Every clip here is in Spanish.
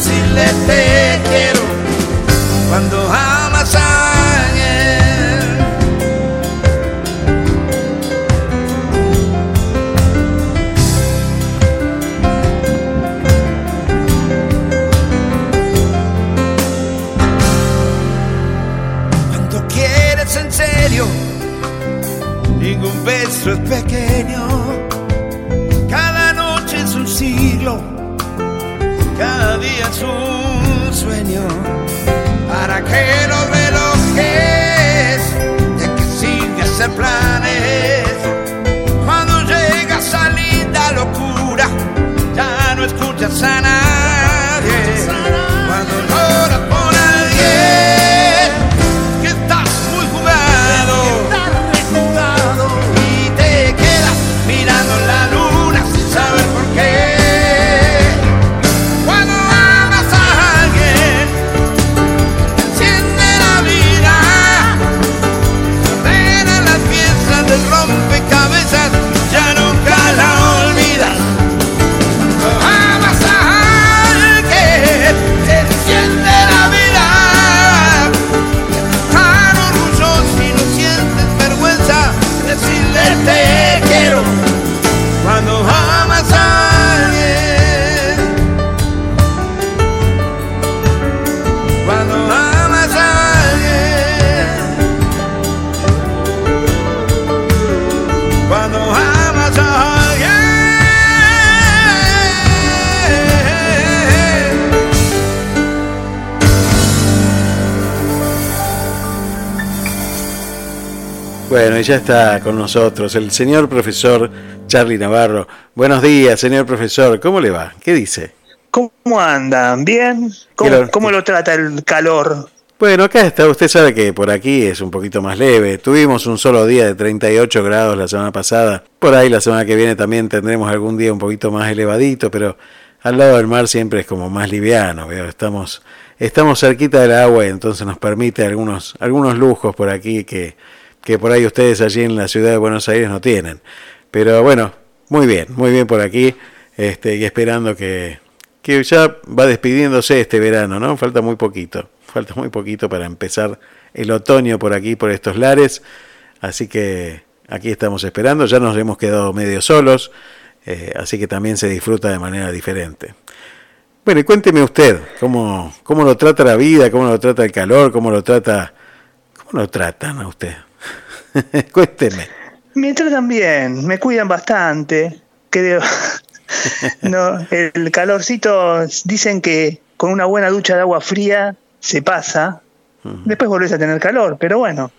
vergüenza de decirle te ya está con nosotros el señor profesor Charlie Navarro. Buenos días, señor profesor. ¿Cómo le va? ¿Qué dice? ¿Cómo andan? ¿Bien? ¿Cómo, cómo lo trata el calor? Bueno, acá está. Usted sabe que por aquí es un poquito más leve. Tuvimos un solo día de 38 grados la semana pasada. Por ahí la semana que viene también tendremos algún día un poquito más elevadito, pero al lado del mar siempre es como más liviano. ¿veo? Estamos, estamos cerquita del agua y entonces nos permite algunos, algunos lujos por aquí que, que por ahí ustedes allí en la ciudad de Buenos Aires no tienen. Pero bueno, muy bien, muy bien por aquí. Este, y esperando que, que ya va despidiéndose este verano, ¿no? Falta muy poquito, falta muy poquito para empezar el otoño por aquí, por estos lares. Así que aquí estamos esperando, ya nos hemos quedado medio solos, eh, así que también se disfruta de manera diferente. Bueno, y cuénteme usted, ¿cómo, cómo lo trata la vida, cómo lo trata el calor, cómo lo trata, cómo lo tratan a usted. cuénteme. Me tratan bien, me cuidan bastante, creo. no, el calorcito, dicen que con una buena ducha de agua fría se pasa, después volvés a tener calor, pero bueno,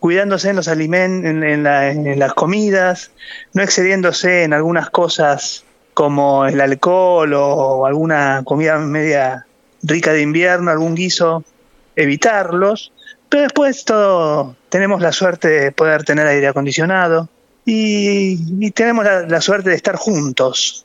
cuidándose en los alimentos, en, en la- en las comidas, no excediéndose en algunas cosas como el alcohol o alguna comida media rica de invierno, algún guiso, evitarlos, pero después todo tenemos la suerte de poder tener aire acondicionado y, y tenemos la, la suerte de estar juntos.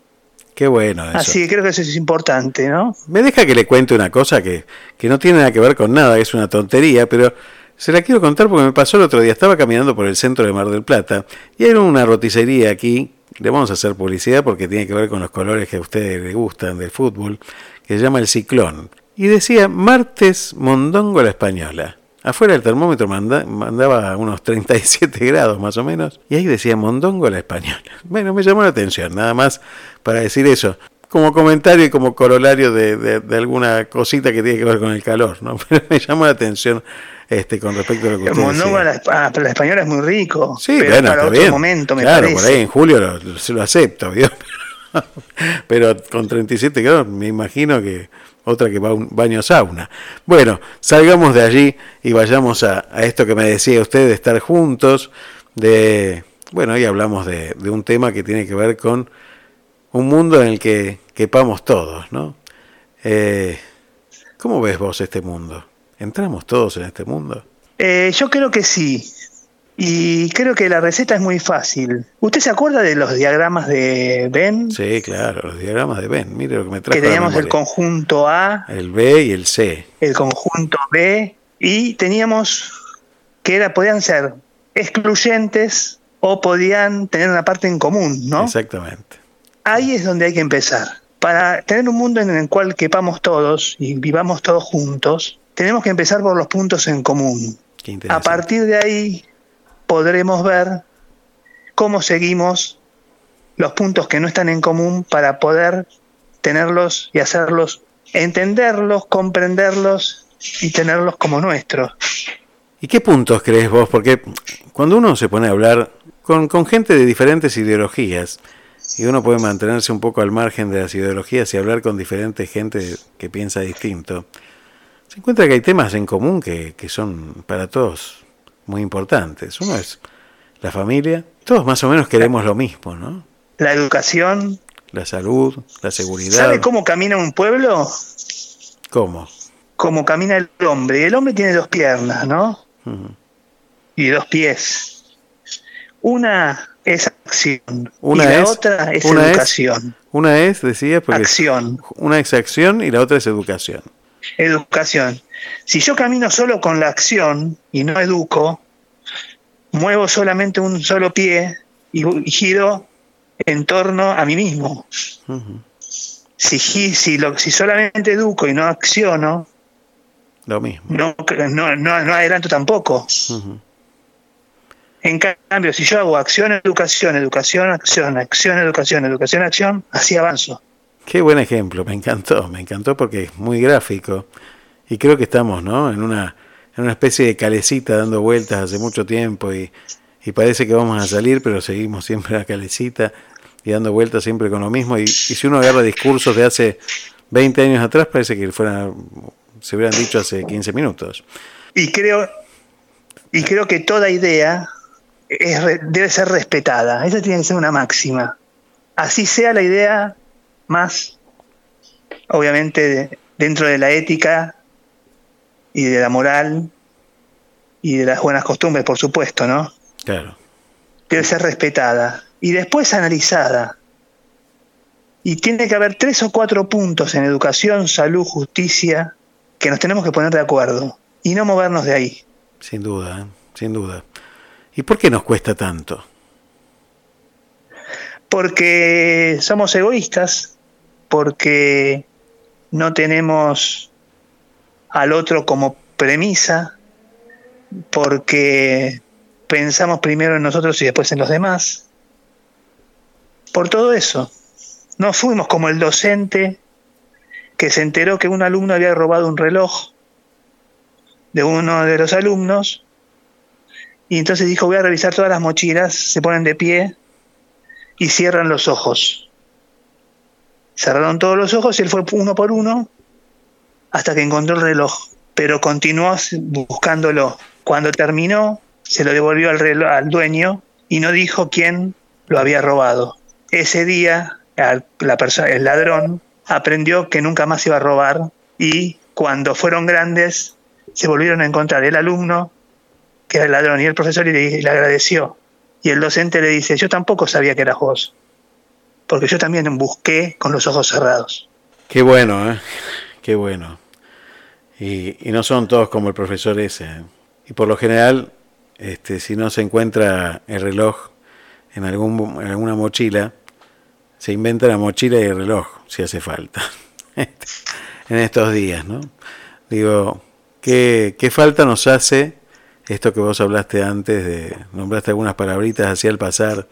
Qué bueno eso. Así que creo que eso es importante, ¿no? Me deja que le cuente una cosa que, que no tiene nada que ver con nada, es una tontería, pero se la quiero contar porque me pasó el otro día. Estaba caminando por el centro de Mar del Plata y hay una roticería aquí. Le vamos a hacer publicidad porque tiene que ver con los colores que a ustedes les gustan del fútbol, que se llama el Ciclón. Y decía martes Mondongo a la Española. Afuera el termómetro mandaba unos 37 grados más o menos. Y ahí decía Mondongo la española. Bueno, me llamó la atención, nada más para decir eso. Como comentario y como corolario de, alguna cosita que tiene que ver con el calor, ¿no? Pero me llamó la atención este, con respecto a lo que usted Mondongo la, ah, la, española es muy rico. Sí, pero bueno, para otro momento, me claro, por ahí en julio lo, se lo acepto, ¿vio? pero con 37 grados me imagino que otra que va a un baño sauna. Bueno, salgamos de allí y vayamos a, esto que me decía usted de estar juntos, de, bueno, ahí hablamos de, un tema que tiene que ver con un mundo en el que quepamos todos, ¿no? Eh, ¿Cómo ves vos este mundo? ¿Entramos todos en este mundo? Eh, yo creo que sí. Y creo que la receta es muy fácil. ¿Usted se acuerda de los diagramas de Ben? Sí, claro, los diagramas de Ben. Mire lo que me trajo. Que teníamos el conjunto A, el B y el C. El conjunto B y teníamos que era podían ser excluyentes o podían tener una parte en común, ¿no? Exactamente. Ahí es donde hay que empezar. Para tener un mundo en el cual quepamos todos y vivamos todos juntos, tenemos que empezar por los puntos en común. A partir de ahí podremos ver cómo seguimos los puntos que no están en común para poder tenerlos y hacerlos, entenderlos, comprenderlos y tenerlos como nuestros. ¿Y qué puntos crees vos? Porque cuando uno se pone a hablar con, con gente de diferentes ideologías, y uno puede mantenerse un poco al margen de las ideologías y hablar con diferente gente que piensa distinto, se encuentra que hay temas en común que, que son para todos muy importantes. Uno es la familia. Todos más o menos queremos lo mismo, ¿no? La educación. La salud, la seguridad. ¿Sabe cómo camina un pueblo? ¿Cómo? Como camina el hombre. Y el hombre tiene dos piernas, ¿no? Y dos pies. Una es acción. Una y la otra es educación. una es, decía, porque acción. Una es acción y la otra es educación. Educación. Si yo camino solo con la acción y no educo, muevo solamente un solo pie y, giro en torno a mí mismo. si, si, lo, si solamente educo y no acciono, lo mismo. No, no, no, adelanto tampoco. En cambio, si yo hago acción, educación, educación, acción, acción, educación, educación, acción, así avanzo. Qué buen ejemplo, me encantó, me encantó porque es muy gráfico y creo que estamos, ¿no? En una, en una especie de calecita dando vueltas hace mucho tiempo y, parece que vamos a salir, pero seguimos siempre a la calecita y dando vueltas siempre con lo mismo. Y, si uno agarra discursos de hace 20 años atrás, parece que fueran, se hubieran dicho hace 15 minutos. Y creo, y creo que toda idea debe ser respetada. Esa tiene que ser una máxima. Así sea la idea más, obviamente, dentro de la ética y de la moral y de las buenas costumbres, por supuesto, ¿no? Claro. Debe ser respetada y después analizada. Y tiene que haber tres o cuatro puntos en educación, salud, justicia, que nos tenemos que poner de acuerdo y no movernos de ahí. Sin duda, ¿eh? sin duda. ¿Y por qué nos cuesta tanto? Porque somos egoístas, porque no tenemos al otro como premisa, porque pensamos primero en nosotros y después en los demás. Por todo eso, no fuimos como el docente que se enteró que un alumno había robado un reloj de uno de los alumnos y entonces dijo voy a revisar todas las mochilas, se ponen de pie y cierran los ojos. Cerraron todos los ojos y él fue uno por uno hasta que encontró el reloj, pero continuó buscándolo. Cuando terminó, se lo devolvió al, reloj, al dueño y no dijo quién lo había robado. Ese día, la persona, el ladrón aprendió que nunca más iba a robar y cuando fueron grandes se volvieron a encontrar el alumno, que era el ladrón, y el profesor y le, le agradeció. Y el docente le dice, yo tampoco sabía que eras vos, porque yo también busqué con los ojos cerrados. Qué bueno, ¿eh? Qué bueno. Y, no son todos como el profesor ese. ¿eh? Y por lo general, este, si no se encuentra el reloj en, algún, en alguna mochila, se inventa la mochila y el reloj, si hace falta. en estos días, ¿no? Digo, ¿Qué, ¿Qué falta nos hace esto que vos hablaste antes, de nombraste algunas palabritas hacia el pasar,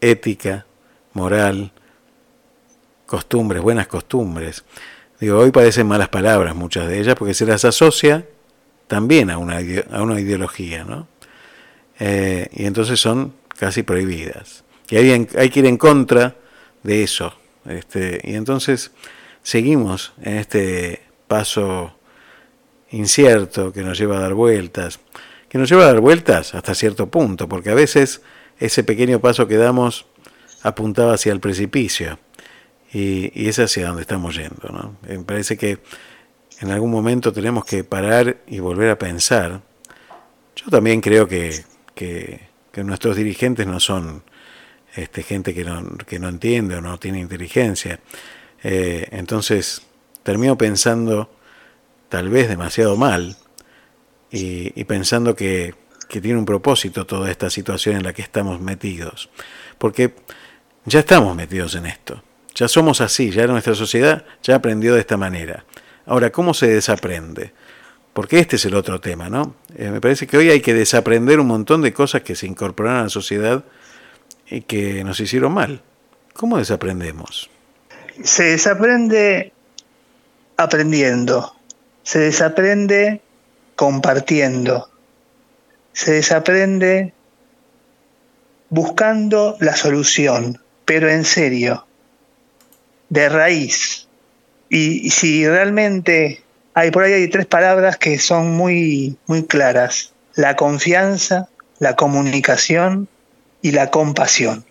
ética, moral, costumbres, buenas costumbres. Digo, hoy parecen malas palabras muchas de ellas porque se las asocia también a una, a una ideología, ¿no? Eh, y entonces son casi prohibidas. Y hay, hay que ir en contra de eso. Este, y entonces seguimos en este paso incierto que nos lleva a dar vueltas, que nos lleva a dar vueltas hasta cierto punto, porque a veces ese pequeño paso que damos apuntaba hacia el precipicio y, es hacia donde estamos yendo. ¿no? Me parece que en algún momento tenemos que parar y volver a pensar. Yo también creo que, que, nuestros dirigentes no son este, gente que no, que no entiende o no tiene inteligencia. Eh, entonces termino pensando tal vez demasiado mal y, pensando que, que, tiene un propósito toda esta situación en la que estamos metidos. Porque ya estamos metidos en esto, ya somos así, ya nuestra sociedad ya aprendió de esta manera. Ahora, ¿cómo se desaprende? Porque este es el otro tema, ¿no? Eh, me parece que hoy hay que desaprender un montón de cosas que se incorporaron a la sociedad y que nos hicieron mal. ¿Cómo desaprendemos? Se desaprende aprendiendo. Se desaprende compartiendo. Se desaprende buscando la solución, pero en serio, de raíz. Y, si realmente hay por ahí hay tres palabras que son muy, muy claras: la confianza, la comunicación y la compasión.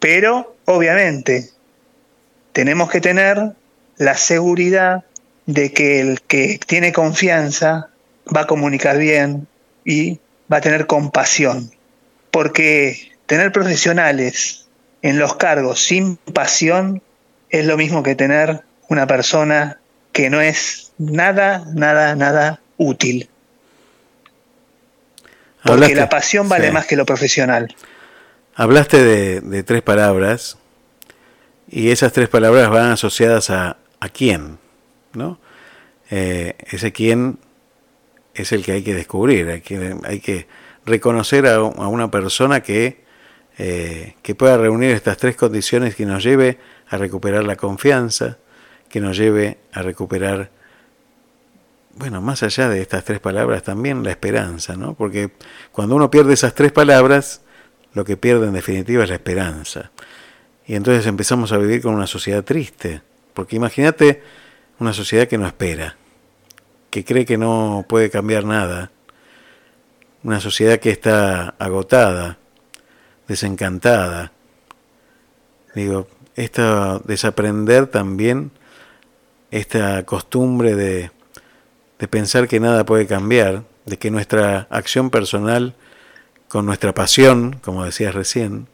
Pero, obviamente, tenemos que tener la seguridad de que el que tiene confianza va a comunicar bien y va a tener compasión. Porque tener profesionales en los cargos sin pasión es lo mismo que tener una persona que no es nada, nada, nada útil. Porque la pasión vale más que lo profesional. Hablaste de, tres palabras y esas tres palabras van asociadas a, a quién. ¿no? Eh, ese quién es el que hay que descubrir, hay que, hay que reconocer a, una persona que, eh, que pueda reunir estas tres condiciones que nos lleve a recuperar la confianza, que nos lleve a recuperar, bueno, más allá de estas tres palabras, también la esperanza, ¿no? Porque cuando uno pierde esas tres palabras, lo que pierde en definitiva es la esperanza. Y entonces empezamos a vivir con una sociedad triste, porque imagínate una sociedad que no espera, que cree que no puede cambiar nada, una sociedad que está agotada, desencantada. Digo, esta desaprender también esta costumbre de, de pensar que nada puede cambiar, de que nuestra acción personal con nuestra pasión, como decías recién,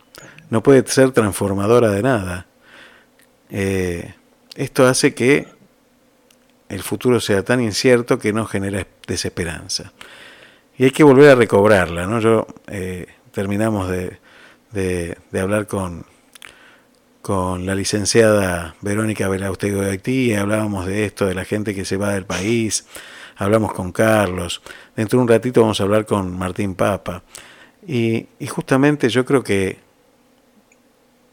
no puede ser transformadora de nada. Eh, esto hace que el futuro sea tan incierto que no genera desesperanza. Y hay que volver a recobrarla, ¿no? Yo eh, terminamos de, de, hablar con, con la licenciada Verónica Belaustego de Haití y hablábamos de esto, de la gente que se va del país, hablamos con Carlos, dentro de un ratito vamos a hablar con Martín Papa. Y, y justamente yo creo que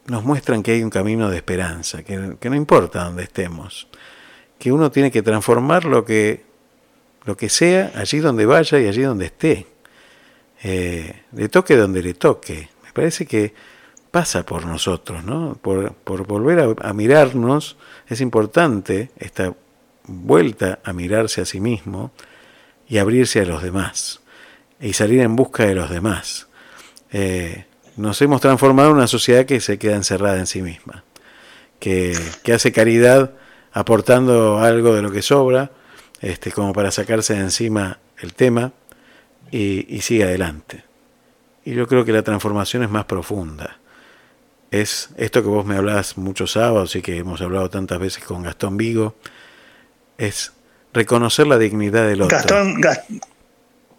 nos muestran que hay un camino de esperanza, que, que no importa dónde estemos que uno tiene que transformar lo que, lo que sea allí donde vaya y allí donde esté. Eh, le toque donde le toque. Parece que pasa por nosotros, ¿no? Por, por volver a, mirarnos, es importante esta vuelta a mirarse a sí mismo y abrirse a los demás y salir en busca de los demás. Eh, nos hemos transformado en una sociedad que se queda encerrada en sí misma, que, que hace caridad aportando algo de lo que sobra, este, como para sacarse de encima el tema y, sigue adelante. Y yo creo que la transformación es más profunda. Es esto que vos me hablás muchos sábados y que hemos hablado tantas veces con Gastón Vigo, es reconocer la dignidad del otro. Gastón,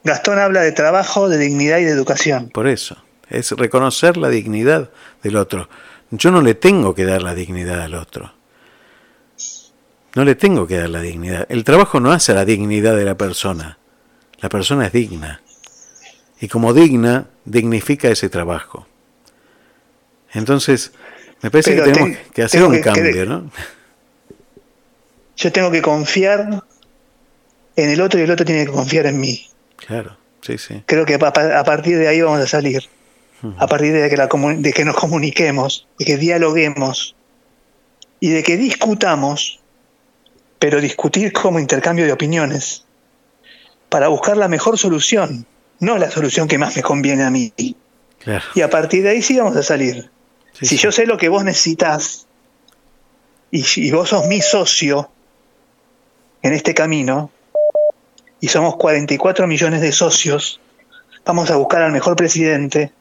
Gastón habla de trabajo, de dignidad y de educación. Por eso, es reconocer la dignidad del otro. Yo no le tengo que dar la dignidad al otro. No le tengo que dar la dignidad. El trabajo no hace la dignidad de la persona. La persona es digna. Y como digna, dignifica ese trabajo. Entonces, me parece que tenemos que hacer un cambio, ¿no? Yo tengo que confiar en el otro y el otro tiene que confiar en mí. Claro, sí, sí. Creo que a partir de ahí vamos a salir. A partir de que, la, de que nos comuniquemos, de que dialoguemos y de que discutamos, pero discutir como intercambio de opiniones, para buscar la mejor solución, no la solución que más me conviene a mí. Y a partir de ahí sí vamos a salir. si yo sé lo que vos necesitas y, y vos sos mi socio en este camino, y somos 44 millones de socios, vamos a buscar al mejor presidente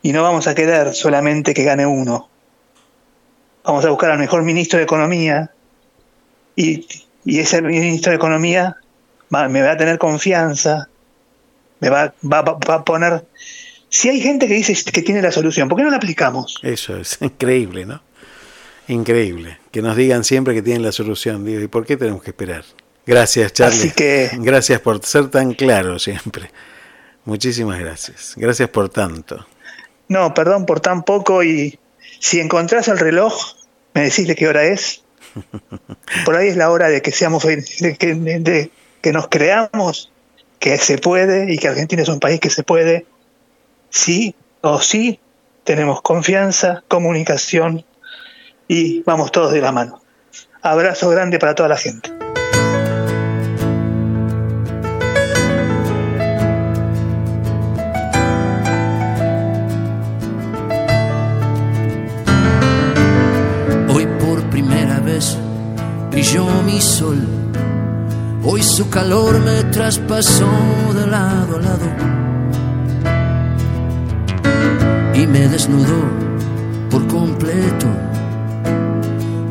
y no vamos a querer solamente que gane uno. Vamos a buscar al mejor ministro de Economía y, ese ministro de Economía me va a tener confianza, me va, va, a poner... Si hay gente que dice que tiene la solución, ¿por qué no la aplicamos? Eso es increíble, ¿no? Increíble. Que nos digan siempre que tienen la solución. ¿y por qué tenemos que esperar? Gracias, Charlie. Así que... Gracias por ser tan claro siempre. Muchísimas gracias. Gracias por tanto. No, perdón por tan poco y si encontrás el reloj, me decís de qué hora es. Por ahí es la hora de que seamos de de que nos creamos que se puede y que Argentina es un país que se puede. Sí o sí, tenemos confianza, comunicación y vamos todos de la mano. Abrazo grande para toda la gente. brilló mi sol. Hoy su calor me traspasó de lado a lado y me desnudó por completo.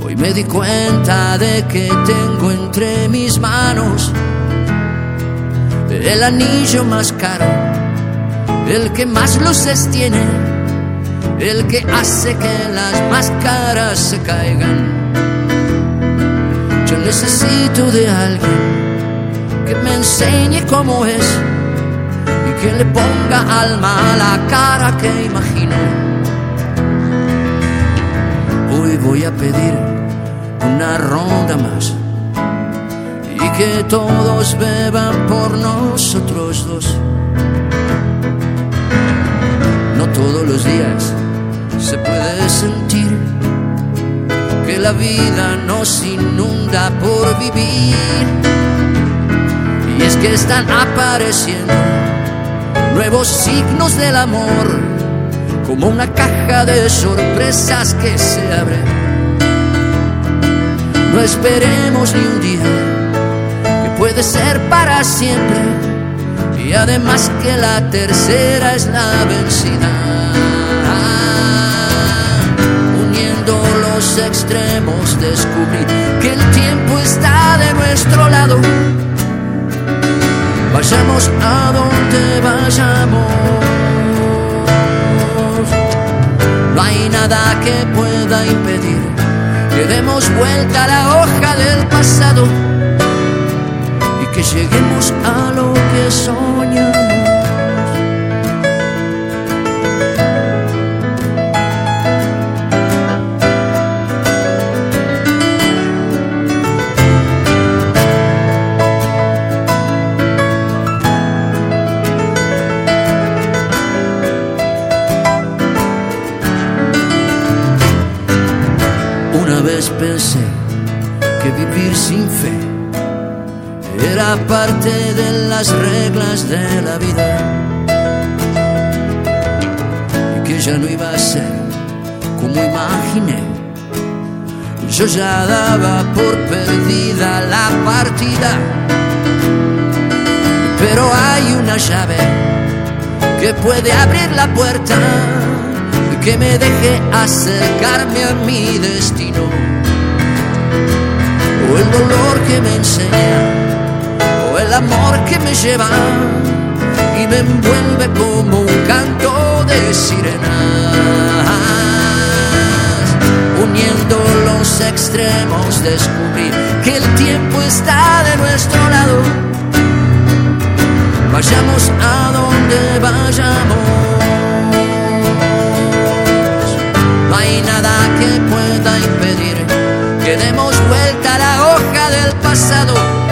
Hoy me di cuenta de que tengo entre mis manos el anillo más caro, el que más luces tiene, el que hace que las máscaras se caigan yo necesito de alguien que me enseñe cómo es y que le ponga alma a la cara que imagino. Hoy voy a pedir una ronda más y que todos beban por nosotros dos. No todos los días se puede sentir que la vida nos inunda por vivir. Que están apareciendo nuevos signos del amor, como una caja de sorpresas que se abre. No esperemos ni un día, que puede ser para siempre, y además que la tercera es la vencida. extremos descubrí que el tiempo está de nuestro lado. Vayamos a donde vayamos. No hay nada que pueda impedir que demos vuelta a la hoja del pasado y que lleguemos a lo que soñamos. Era parte de las reglas de la vida. Y que ya no iba a ser como imaginé. Yo ya daba por perdida la partida, pero hay una llave que puede abrir la puerta que me deje acercarme a mi destino. O el dolor que me enseña, amor que me lleva y me envuelve como un canto de sirenas, uniendo los extremos descubrir que el tiempo está de nuestro lado. Vayamos a donde vayamos. No hay nada que pueda impedir que demos vuelta a la hoja del pasado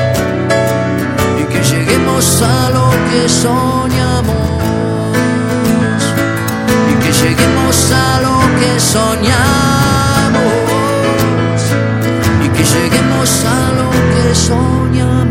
lleguemos a lo que soñamos y que lleguemos a lo que soñamos y que lleguemos a lo que soñamos.